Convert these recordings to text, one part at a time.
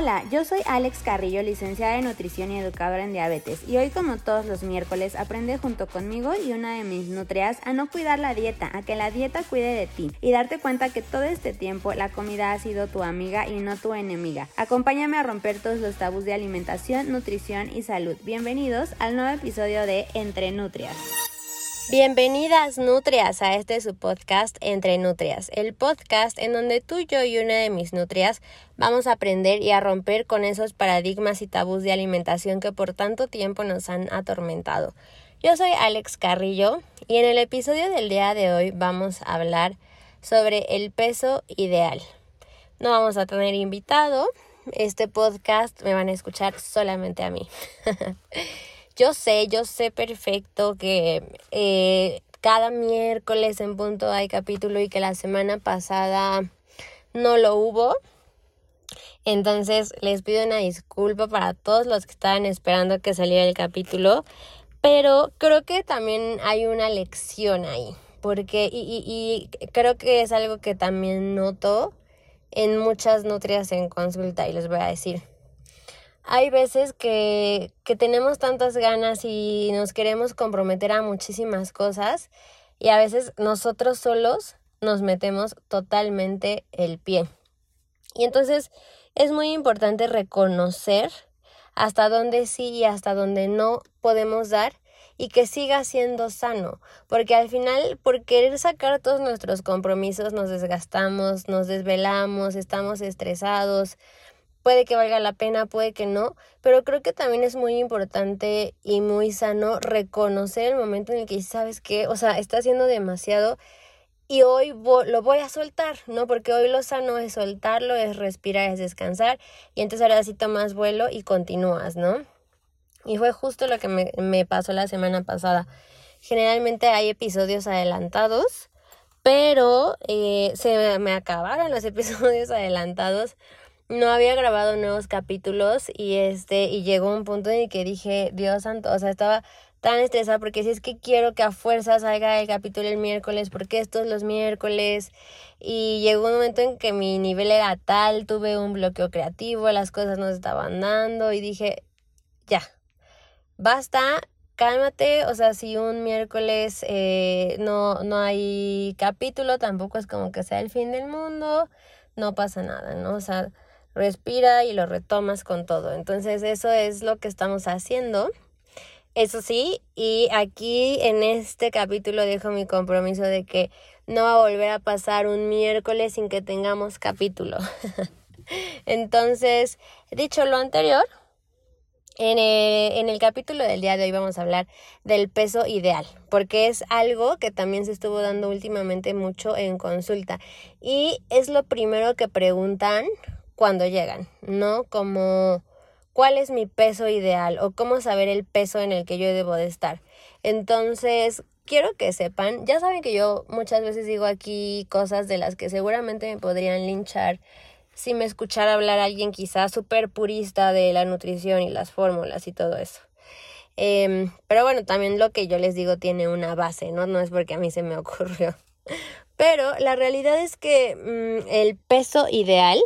Hola, yo soy Alex Carrillo, licenciada en nutrición y educadora en diabetes, y hoy como todos los miércoles aprende junto conmigo y una de mis nutrias a no cuidar la dieta, a que la dieta cuide de ti y darte cuenta que todo este tiempo la comida ha sido tu amiga y no tu enemiga. Acompáñame a romper todos los tabús de alimentación, nutrición y salud. Bienvenidos al nuevo episodio de Entre Nutrias. Bienvenidas nutrias a este su podcast Entre Nutrias, el podcast en donde tú, yo y una de mis nutrias vamos a aprender y a romper con esos paradigmas y tabús de alimentación que por tanto tiempo nos han atormentado. Yo soy Alex Carrillo y en el episodio del día de hoy vamos a hablar sobre el peso ideal. No vamos a tener invitado, este podcast me van a escuchar solamente a mí. Yo sé, yo sé perfecto que eh, cada miércoles en punto hay capítulo y que la semana pasada no lo hubo. Entonces les pido una disculpa para todos los que estaban esperando que saliera el capítulo. Pero creo que también hay una lección ahí. Porque, y, y, y creo que es algo que también noto en muchas nutrias en consulta y les voy a decir hay veces que, que tenemos tantas ganas y nos queremos comprometer a muchísimas cosas y a veces nosotros solos nos metemos totalmente el pie. Y entonces es muy importante reconocer hasta dónde sí y hasta dónde no podemos dar y que siga siendo sano, porque al final por querer sacar todos nuestros compromisos nos desgastamos, nos desvelamos, estamos estresados, puede que valga la pena, puede que no, pero creo que también es muy importante y muy sano reconocer el momento en el que sabes que, o sea, está haciendo demasiado y hoy lo voy a soltar, ¿no? Porque hoy lo sano es soltarlo, es respirar, es descansar y entonces ahora sí tomas vuelo y continúas, ¿no? Y fue justo lo que me, me pasó la semana pasada. Generalmente hay episodios adelantados, pero eh, se me acabaron los episodios adelantados no había grabado nuevos capítulos y este y llegó un punto en el que dije, Dios santo, o sea, estaba tan estresada porque si es que quiero que a fuerza salga el capítulo el miércoles, porque estos los miércoles y llegó un momento en que mi nivel era tal, tuve un bloqueo creativo, las cosas no estaban dando y dije, ya, basta, cálmate, o sea, si un miércoles eh, no, no hay capítulo, tampoco es como que sea el fin del mundo, no pasa nada, ¿no? O sea, respira y lo retomas con todo. Entonces eso es lo que estamos haciendo. Eso sí, y aquí en este capítulo dejo mi compromiso de que no va a volver a pasar un miércoles sin que tengamos capítulo. Entonces, dicho lo anterior, en el, en el, capítulo del día de hoy vamos a hablar del peso ideal, porque es algo que también se estuvo dando últimamente mucho en consulta y es lo primero que preguntan cuando llegan, ¿no? Como cuál es mi peso ideal o cómo saber el peso en el que yo debo de estar. Entonces, quiero que sepan, ya saben que yo muchas veces digo aquí cosas de las que seguramente me podrían linchar si me escuchara hablar alguien quizás súper purista de la nutrición y las fórmulas y todo eso. Em, pero bueno, también lo que yo les digo tiene una base, ¿no? No es porque a mí se me ocurrió. Pero la realidad es que mm, el peso ideal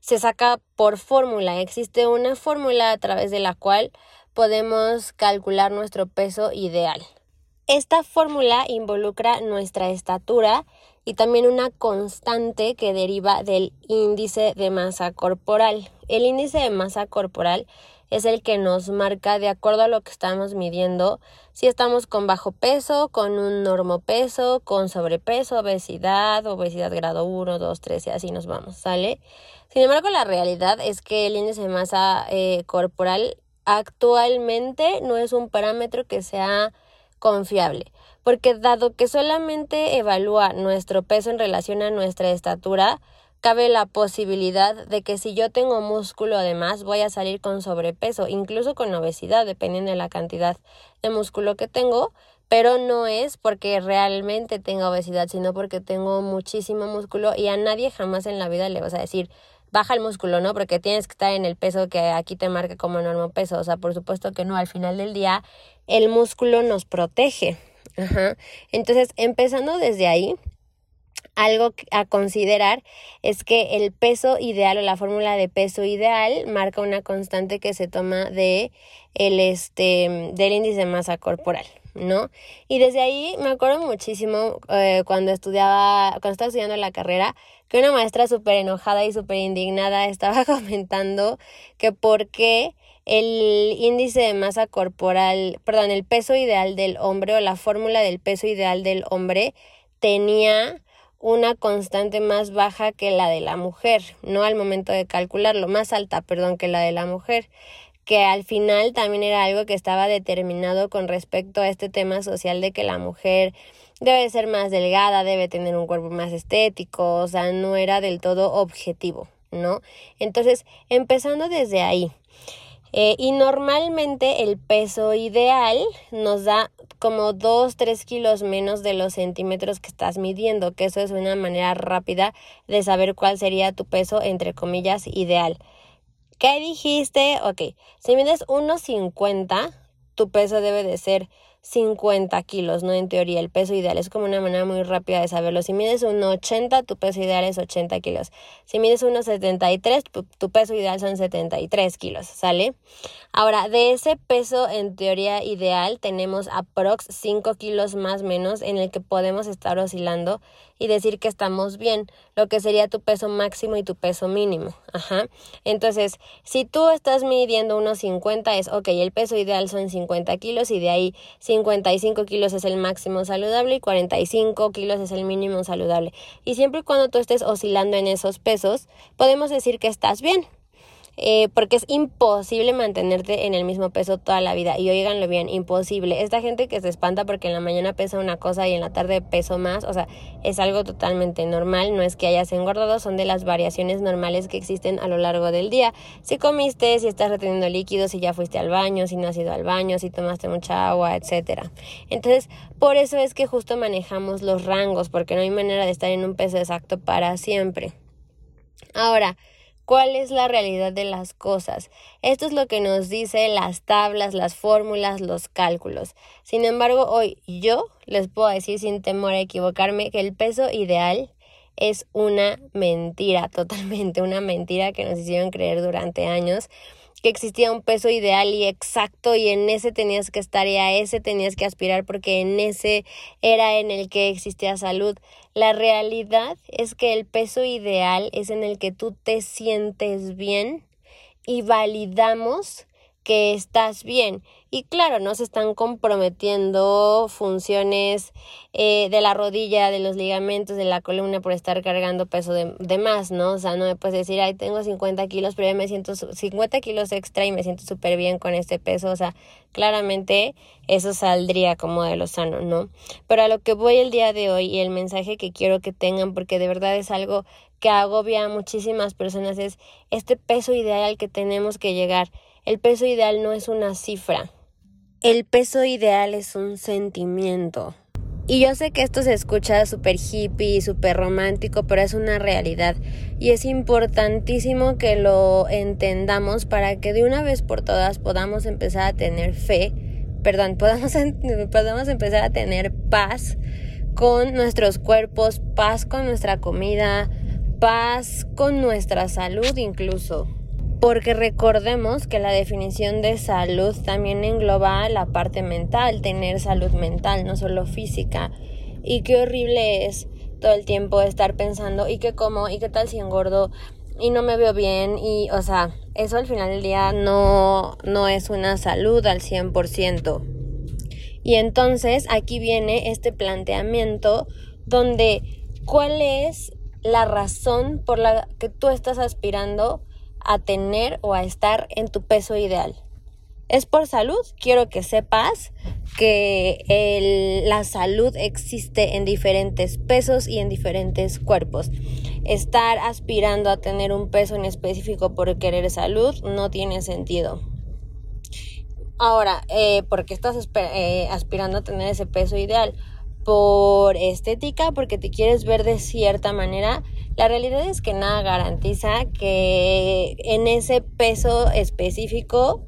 se saca por fórmula. Existe una fórmula a través de la cual podemos calcular nuestro peso ideal. Esta fórmula involucra nuestra estatura y también una constante que deriva del índice de masa corporal. El índice de masa corporal es el que nos marca de acuerdo a lo que estamos midiendo si estamos con bajo peso, con un normopeso, con sobrepeso, obesidad, obesidad grado 1, 2, 3 y así nos vamos, ¿sale? Sin embargo, la realidad es que el índice de masa eh, corporal actualmente no es un parámetro que sea confiable, porque dado que solamente evalúa nuestro peso en relación a nuestra estatura, cabe la posibilidad de que si yo tengo músculo además voy a salir con sobrepeso, incluso con obesidad, dependiendo de la cantidad de músculo que tengo, pero no es porque realmente tenga obesidad, sino porque tengo muchísimo músculo y a nadie jamás en la vida le vas a decir baja el músculo, ¿no? Porque tienes que estar en el peso que aquí te marca como normal peso, o sea, por supuesto que no, al final del día el músculo nos protege. Ajá. Entonces, empezando desde ahí, algo a considerar es que el peso ideal o la fórmula de peso ideal marca una constante que se toma de el este del índice de masa corporal. ¿no? Y desde ahí me acuerdo muchísimo eh, cuando estudiaba, cuando estaba estudiando la carrera, que una maestra súper enojada y súper indignada estaba comentando que por qué el índice de masa corporal, perdón, el peso ideal del hombre o la fórmula del peso ideal del hombre tenía una constante más baja que la de la mujer, no al momento de calcularlo, más alta, perdón, que la de la mujer que al final también era algo que estaba determinado con respecto a este tema social de que la mujer debe ser más delgada, debe tener un cuerpo más estético, o sea, no era del todo objetivo, ¿no? Entonces, empezando desde ahí. Eh, y normalmente el peso ideal nos da como 2, 3 kilos menos de los centímetros que estás midiendo, que eso es una manera rápida de saber cuál sería tu peso, entre comillas, ideal. ¿Qué dijiste? Ok, si mides 1,50, tu peso debe de ser 50 kilos, ¿no? En teoría, el peso ideal es como una manera muy rápida de saberlo. Si mides 1,80, tu peso ideal es 80 kilos. Si mides 1,73, tu, peso ideal son 73 kilos, ¿sale? Ahora, de ese peso en teoría ideal, tenemos aprox 5 kilos más menos en el que podemos estar oscilando y decir que estamos bien, lo que sería tu peso máximo y tu peso mínimo. Ajá. Entonces, si tú estás midiendo unos 50, es, ok, el peso ideal son 50 kilos y de ahí 55 kilos es el máximo saludable y 45 kilos es el mínimo saludable. Y siempre y cuando tú estés oscilando en esos pesos, podemos decir que estás bien. Eh, porque es imposible mantenerte en el mismo peso toda la vida. Y oíganlo bien, imposible. Esta gente que se espanta porque en la mañana pesa una cosa y en la tarde peso más, o sea, es algo totalmente normal, no es que hayas engordado, son de las variaciones normales que existen a lo largo del día. Si comiste, si estás reteniendo líquidos, si ya fuiste al baño, si no has ido al baño, si tomaste mucha agua, etcétera. Entonces, por eso es que justo manejamos los rangos, porque no hay manera de estar en un peso exacto para siempre. Ahora, cuál es la realidad de las cosas. Esto es lo que nos dice las tablas, las fórmulas, los cálculos. Sin embargo, hoy yo les puedo decir sin temor a equivocarme que el peso ideal es una mentira, totalmente una mentira que nos hicieron creer durante años que existía un peso ideal y exacto y en ese tenías que estar y a ese tenías que aspirar porque en ese era en el que existía salud. La realidad es que el peso ideal es en el que tú te sientes bien y validamos que estás bien. Y claro, no se están comprometiendo funciones eh, de la rodilla, de los ligamentos, de la columna por estar cargando peso de, de, más, ¿no? O sea, no me puedes decir, ay, tengo 50 kilos, pero ya me siento 50 kilos extra y me siento súper bien con este peso. O sea, claramente eso saldría como de lo sano, ¿no? Pero a lo que voy el día de hoy y el mensaje que quiero que tengan, porque de verdad es algo que agobia a muchísimas personas, es este peso ideal al que tenemos que llegar. El peso ideal no es una cifra. El peso ideal es un sentimiento. Y yo sé que esto se escucha súper hippie, súper romántico, pero es una realidad. Y es importantísimo que lo entendamos para que de una vez por todas podamos empezar a tener fe, perdón, podamos, podamos empezar a tener paz con nuestros cuerpos, paz con nuestra comida, paz con nuestra salud incluso porque recordemos que la definición de salud también engloba la parte mental, tener salud mental, no solo física. Y qué horrible es todo el tiempo estar pensando, ¿y qué como? ¿Y qué tal si engordo? Y no me veo bien. Y, o sea, eso al final del día no, no es una salud al 100%. Y entonces aquí viene este planteamiento donde, ¿cuál es la razón por la que tú estás aspirando a tener o a estar en tu peso ideal. Es por salud, quiero que sepas que la salud existe en diferentes pesos y en diferentes cuerpos. Estar aspirando a tener un peso en específico por querer salud no tiene sentido. Ahora, eh, ¿por qué estás eh, aspirando a tener ese peso ideal? Por estética, porque te quieres ver de cierta manera la realidad es que nada garantiza que en ese peso específico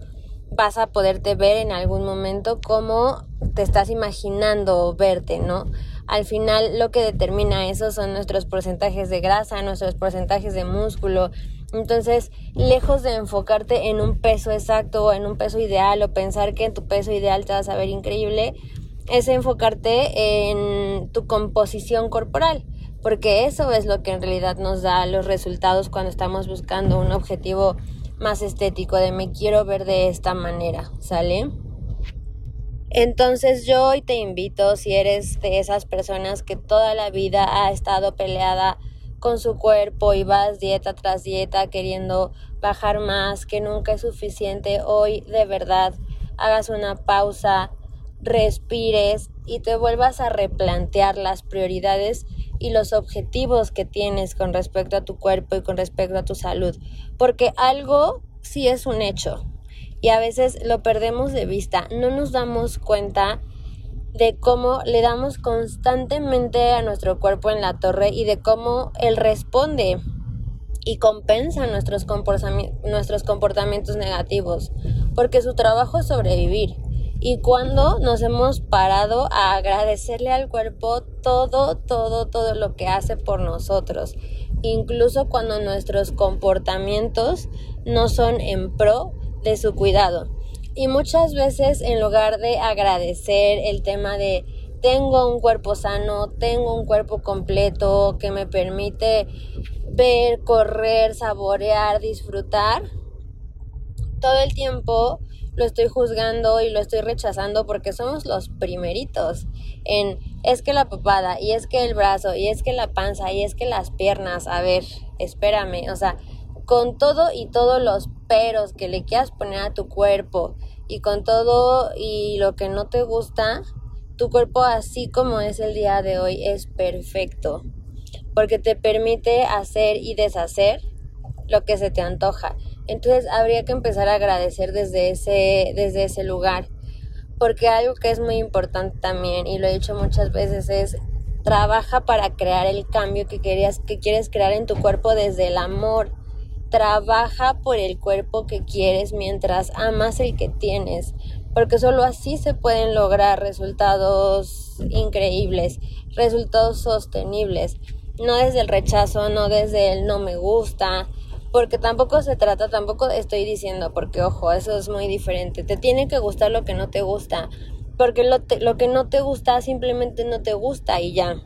vas a poderte ver en algún momento como te estás imaginando verte, ¿no? Al final lo que determina eso son nuestros porcentajes de grasa, nuestros porcentajes de músculo. Entonces, lejos de enfocarte en un peso exacto o en un peso ideal o pensar que en tu peso ideal te vas a ver increíble, es enfocarte en tu composición corporal, porque eso es lo que en realidad nos da los resultados cuando estamos buscando un objetivo más estético de me quiero ver de esta manera, ¿sale? Entonces yo hoy te invito, si eres de esas personas que toda la vida ha estado peleada con su cuerpo y vas dieta tras dieta queriendo bajar más, que nunca es suficiente, hoy de verdad hagas una pausa, respires y te vuelvas a replantear las prioridades y los objetivos que tienes con respecto a tu cuerpo y con respecto a tu salud, porque algo sí es un hecho, y a veces lo perdemos de vista, no nos damos cuenta de cómo le damos constantemente a nuestro cuerpo en la torre y de cómo él responde y compensa nuestros, nuestros comportamientos negativos, porque su trabajo es sobrevivir. Y cuando nos hemos parado a agradecerle al cuerpo todo, todo, todo lo que hace por nosotros, incluso cuando nuestros comportamientos no son en pro de su cuidado. Y muchas veces en lugar de agradecer el tema de tengo un cuerpo sano, tengo un cuerpo completo que me permite ver, correr, saborear, disfrutar, todo el tiempo lo estoy juzgando y lo estoy rechazando porque somos los primeritos en es que la papada y es que el brazo y es que la panza y es que las piernas, a ver, espérame, o sea, con todo y todos los peros que le quieras poner a tu cuerpo y con todo y lo que no te gusta, tu cuerpo así como es el día de hoy es perfecto porque te permite hacer y deshacer lo que se te antoja. Entonces habría que empezar a agradecer desde ese, desde ese lugar. Porque algo que es muy importante también, y lo he dicho muchas veces, es trabaja para crear el cambio que, querías, que quieres crear en tu cuerpo desde el amor trabaja por el cuerpo que quieres mientras amas el que tienes, porque solo así se pueden lograr resultados increíbles, resultados sostenibles, no desde el rechazo, no desde el no me gusta, porque tampoco se trata, tampoco estoy diciendo, porque ojo, eso es muy diferente, te tiene que gustar lo que no te gusta, porque lo, lo que no te gusta simplemente no te gusta y ya,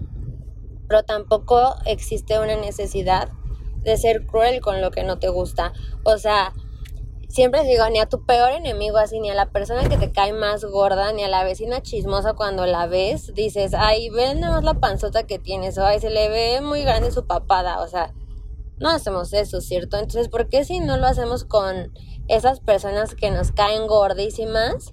pero tampoco existe una necesidad de ser cruel con lo que no te gusta. O sea, siempre digo, ni a tu peor enemigo así, ni a la persona que te cae más gorda, ni a la vecina chismosa cuando la ves, dices, ay, ven nada la panzota que tienes, o ay, se le ve muy grande su papada, o sea, no hacemos eso, ¿cierto? Entonces, ¿por qué si no lo hacemos con esas personas que nos caen gordísimas?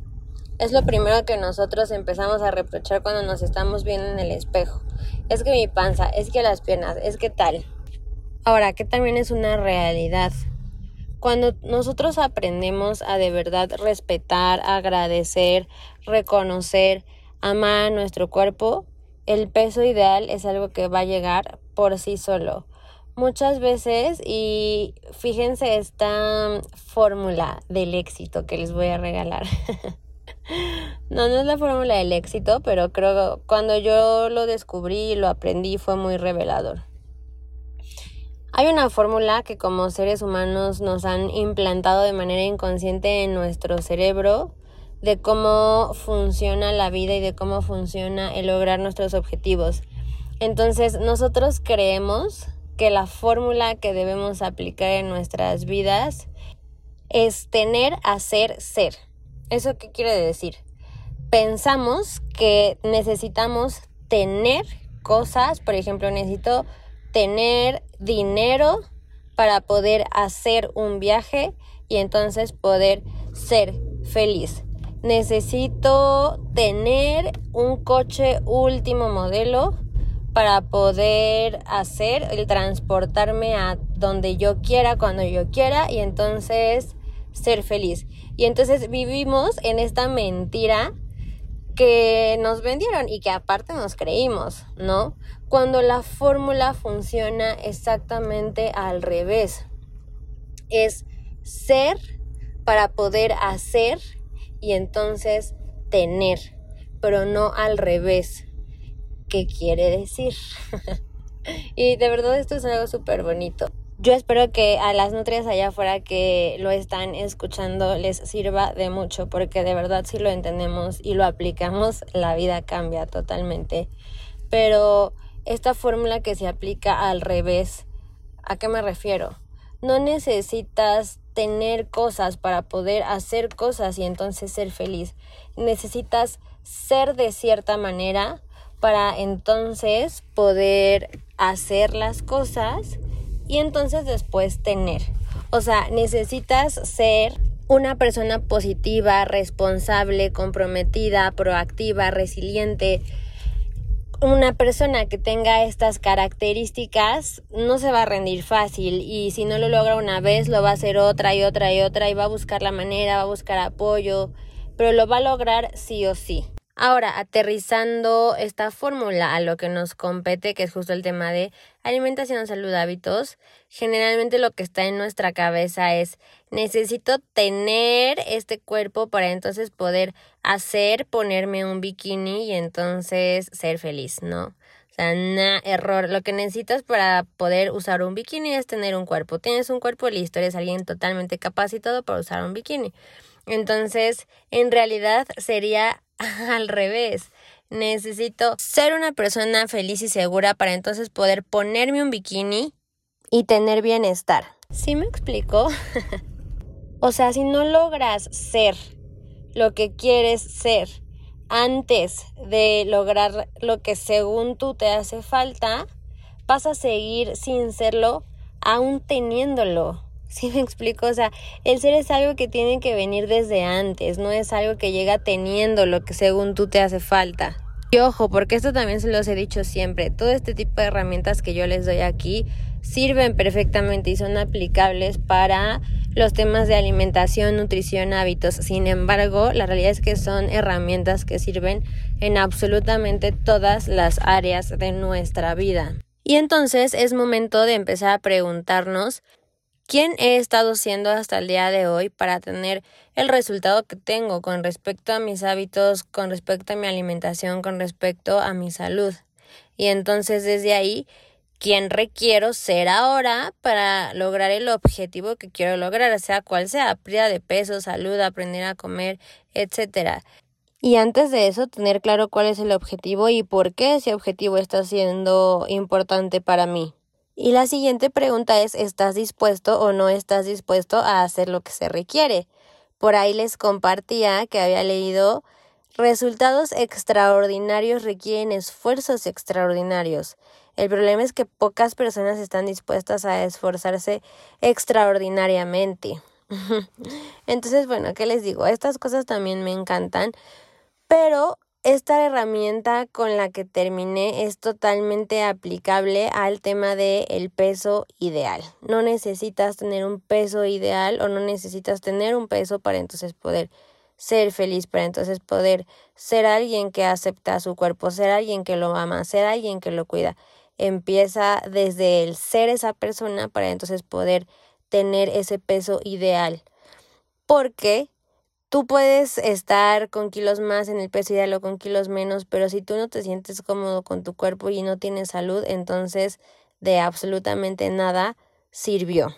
Es lo primero que nosotros empezamos a reprochar cuando nos estamos viendo en el espejo. Es que mi panza, es que las piernas, es que tal. Ahora, que también es una realidad. Cuando nosotros aprendemos a de verdad respetar, agradecer, reconocer, amar nuestro cuerpo, el peso ideal es algo que va a llegar por sí solo. Muchas veces, y fíjense esta fórmula del éxito que les voy a regalar. no, no es la fórmula del éxito, pero creo que cuando yo lo descubrí y lo aprendí fue muy revelador. Hay una fórmula que como seres humanos nos han implantado de manera inconsciente en nuestro cerebro de cómo funciona la vida y de cómo funciona el lograr nuestros objetivos. Entonces nosotros creemos que la fórmula que debemos aplicar en nuestras vidas es tener, hacer, ser. ¿Eso qué quiere decir? Pensamos que necesitamos tener cosas, por ejemplo, necesito tener dinero para poder hacer un viaje y entonces poder ser feliz. Necesito tener un coche último modelo para poder hacer el transportarme a donde yo quiera, cuando yo quiera y entonces ser feliz. Y entonces vivimos en esta mentira que nos vendieron y que aparte nos creímos, ¿no? Cuando la fórmula funciona exactamente al revés. Es ser para poder hacer y entonces tener, pero no al revés. Qué quiere decir. y de verdad esto es algo súper bonito. Yo espero que a las nutrias allá afuera que lo están escuchando les sirva de mucho, porque de verdad si lo entendemos y lo aplicamos, la vida cambia totalmente. Pero esta fórmula que se aplica al revés, ¿a qué me refiero? No necesitas tener cosas para poder hacer cosas y entonces ser feliz. Necesitas ser de cierta manera para entonces poder hacer las cosas y entonces después tener. O sea, necesitas ser una persona positiva, responsable, comprometida, proactiva, resiliente. Una persona que tenga estas características no se va a rendir fácil y si no lo logra una vez lo va a hacer otra y otra y otra y va a buscar la manera, va a buscar apoyo, pero lo va a lograr sí o sí. Ahora, aterrizando esta fórmula a lo que nos compete, que es justo el tema de alimentación, salud, hábitos, generalmente lo que está en nuestra cabeza es necesito tener este cuerpo para entonces poder hacer, ponerme un bikini y entonces ser feliz, ¿no? O sea, nada, error. Lo que necesitas para poder usar un bikini es tener un cuerpo. Tienes un cuerpo listo, eres alguien totalmente capacitado para usar un bikini. Entonces, en realidad sería al revés. Necesito ser una persona feliz y segura para entonces poder ponerme un bikini y tener bienestar. ¿Sí me explico? o sea, si no logras ser lo que quieres ser antes de lograr lo que según tú te hace falta, vas a seguir sin serlo aún teniéndolo. ¿Sí me explico? O sea, el ser es algo que tiene que venir desde antes, no es algo que llega teniendo lo que según tú te hace falta. Y ojo, porque esto también se los he dicho siempre, todo este tipo de herramientas que yo les doy aquí sirven perfectamente y son aplicables para los temas de alimentación, nutrición, hábitos. Sin embargo, la realidad es que son herramientas que sirven en absolutamente todas las áreas de nuestra vida. Y entonces es momento de empezar a preguntarnos quién he estado siendo hasta el día de hoy para tener el resultado que tengo con respecto a mis hábitos, con respecto a mi alimentación, con respecto a mi salud. Y entonces desde ahí, ¿quién requiero ser ahora para lograr el objetivo que quiero lograr, sea cual sea, pérdida de peso, salud, aprender a comer, etcétera. Y antes de eso, tener claro cuál es el objetivo y por qué ese objetivo está siendo importante para mí. Y la siguiente pregunta es, ¿estás dispuesto o no estás dispuesto a hacer lo que se requiere? Por ahí les compartía que había leído Resultados extraordinarios requieren esfuerzos extraordinarios. El problema es que pocas personas están dispuestas a esforzarse extraordinariamente. Entonces, bueno, ¿qué les digo? Estas cosas también me encantan, pero esta herramienta con la que terminé es totalmente aplicable al tema del el peso ideal. No necesitas tener un peso ideal o no necesitas tener un peso para entonces poder ser feliz, para entonces poder ser alguien que acepta su cuerpo, ser alguien que lo ama, ser alguien que lo cuida. Empieza desde el ser esa persona para entonces poder tener ese peso ideal. Porque Tú puedes estar con kilos más en el peso ideal o con kilos menos, pero si tú no te sientes cómodo con tu cuerpo y no tienes salud, entonces de absolutamente nada sirvió.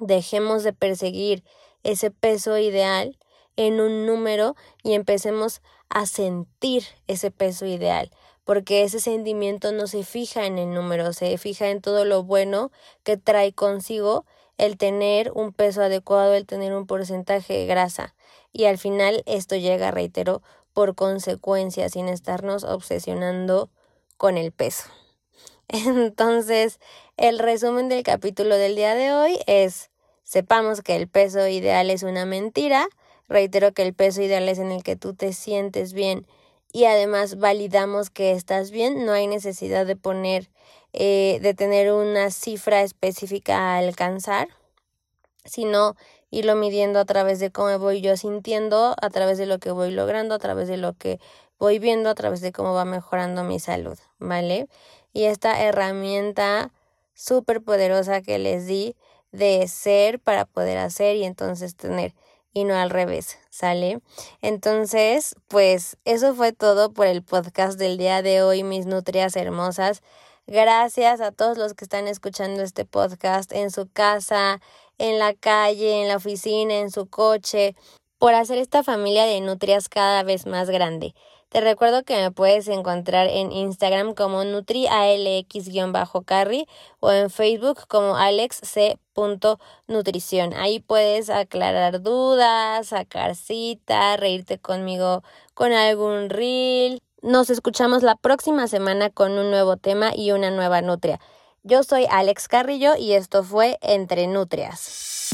Dejemos de perseguir ese peso ideal en un número y empecemos a sentir ese peso ideal, porque ese sentimiento no se fija en el número, se fija en todo lo bueno que trae consigo el tener un peso adecuado, el tener un porcentaje de grasa. Y al final esto llega, reitero, por consecuencia, sin estarnos obsesionando con el peso. Entonces, el resumen del capítulo del día de hoy es, sepamos que el peso ideal es una mentira, reitero que el peso ideal es en el que tú te sientes bien y además validamos que estás bien, no hay necesidad de poner eh, de tener una cifra específica a alcanzar, sino irlo midiendo a través de cómo voy yo sintiendo, a través de lo que voy logrando, a través de lo que voy viendo, a través de cómo va mejorando mi salud, ¿vale? Y esta herramienta súper poderosa que les di de ser para poder hacer y entonces tener y no al revés, ¿sale? Entonces, pues eso fue todo por el podcast del día de hoy, mis nutrias hermosas. Gracias a todos los que están escuchando este podcast en su casa, en la calle, en la oficina, en su coche, por hacer esta familia de nutrias cada vez más grande. Te recuerdo que me puedes encontrar en Instagram como nutrialx-carry o en Facebook como alexc.nutrición. Ahí puedes aclarar dudas, sacar cita, reírte conmigo con algún reel. Nos escuchamos la próxima semana con un nuevo tema y una nueva nutria. Yo soy Alex Carrillo y esto fue Entre Nutrias.